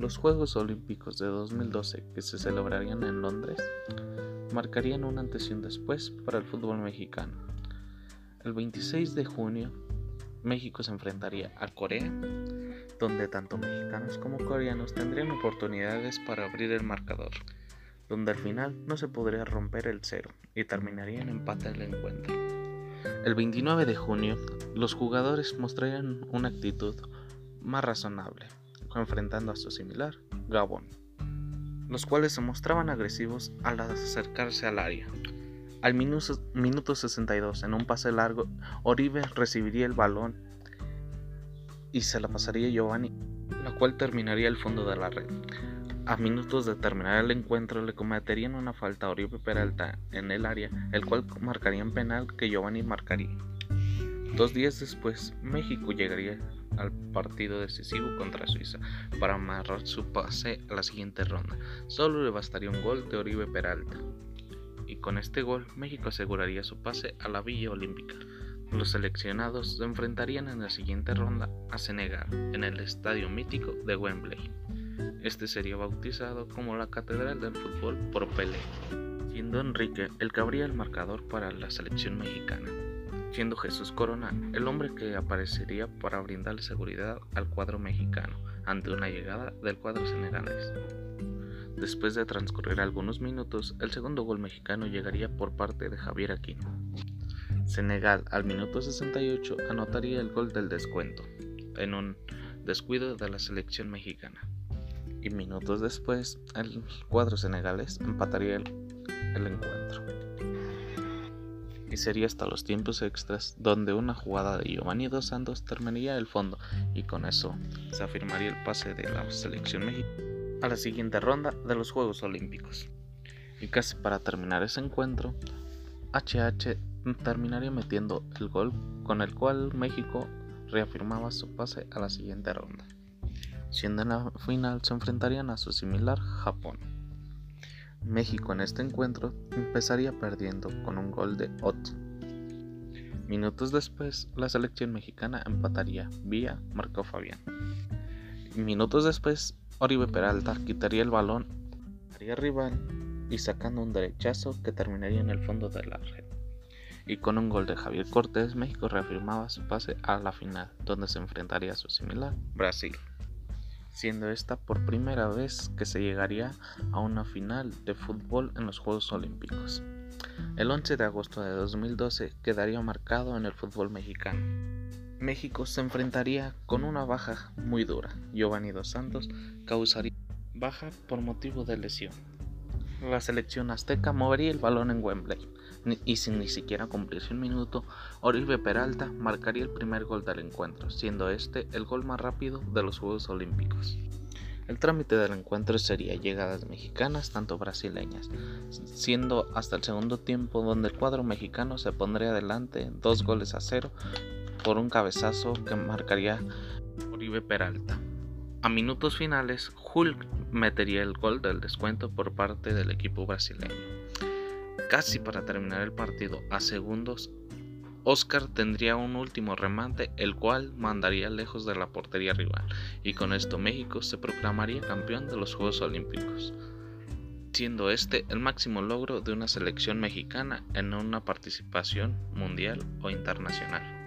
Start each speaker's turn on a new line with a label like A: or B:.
A: Los Juegos Olímpicos de 2012 que se celebrarían en Londres marcarían un antes y un después para el fútbol mexicano. El 26 de junio, México se enfrentaría a Corea, donde tanto mexicanos como coreanos tendrían oportunidades para abrir el marcador, donde al final no se podría romper el cero y terminaría en empate el encuentro. El 29 de junio, los jugadores mostrarían una actitud más razonable, enfrentando a su similar, Gabón, los cuales se mostraban agresivos al acercarse al área. Al minuto, 62, en un pase largo, Oribe recibiría el balón y se la pasaría a Giovanni, la cual terminaría el fondo de la red. A minutos de terminar el encuentro le cometerían una falta a Oribe Peralta en el área, el cual marcaría un penal que Giovanni marcaría. Dos días después, México llegaría al partido decisivo contra Suiza para amarrar su pase a la siguiente ronda. Solo le bastaría un gol de Oribe Peralta. Y con este gol, México aseguraría su pase a la Villa Olímpica. Los seleccionados se enfrentarían en la siguiente ronda a Senegal, en el estadio mítico de Wembley. Este sería bautizado como la Catedral del Fútbol por Pelé, siendo Enrique el que abría el marcador para la selección mexicana siendo Jesús Corona el hombre que aparecería para brindarle seguridad al cuadro mexicano ante una llegada del cuadro senegalés. Después de transcurrir algunos minutos, el segundo gol mexicano llegaría por parte de Javier Aquino. Senegal al minuto 68 anotaría el gol del descuento, en un descuido de la selección mexicana. Y minutos después, el cuadro senegalés empataría el, el encuentro y sería hasta los tiempos extras donde una jugada de Giovanni Dos Santos terminaría el fondo y con eso se afirmaría el pase de la selección mexicana a la siguiente ronda de los Juegos Olímpicos. Y casi para terminar ese encuentro, HH terminaría metiendo el gol con el cual México reafirmaba su pase a la siguiente ronda. Siendo en la final se enfrentarían a su similar Japón. México en este encuentro empezaría perdiendo con un gol de Otto. Minutos después, la selección mexicana empataría vía Marco Fabián. Minutos después, Oribe Peralta quitaría el balón, haría rival y sacando un derechazo que terminaría en el fondo de la red. Y con un gol de Javier Cortés, México reafirmaba su pase a la final, donde se enfrentaría a su similar, Brasil siendo esta por primera vez que se llegaría a una final de fútbol en los Juegos Olímpicos. El 11 de agosto de 2012 quedaría marcado en el fútbol mexicano. México se enfrentaría con una baja muy dura. Giovanni Dos Santos causaría baja por motivo de lesión. La selección azteca movería el balón en Wembley y sin ni siquiera cumplirse un minuto, Oribe Peralta marcaría el primer gol del encuentro, siendo este el gol más rápido de los Juegos Olímpicos. El trámite del encuentro sería llegadas mexicanas, tanto brasileñas, siendo hasta el segundo tiempo donde el cuadro mexicano se pondría adelante dos goles a cero por un cabezazo que marcaría Oribe Peralta. A minutos finales, Hulk metería el gol del descuento por parte del equipo brasileño. Casi para terminar el partido a segundos, Oscar tendría un último remate, el cual mandaría lejos de la portería rival, y con esto México se proclamaría campeón de los Juegos Olímpicos, siendo este el máximo logro de una selección mexicana en una participación mundial o internacional.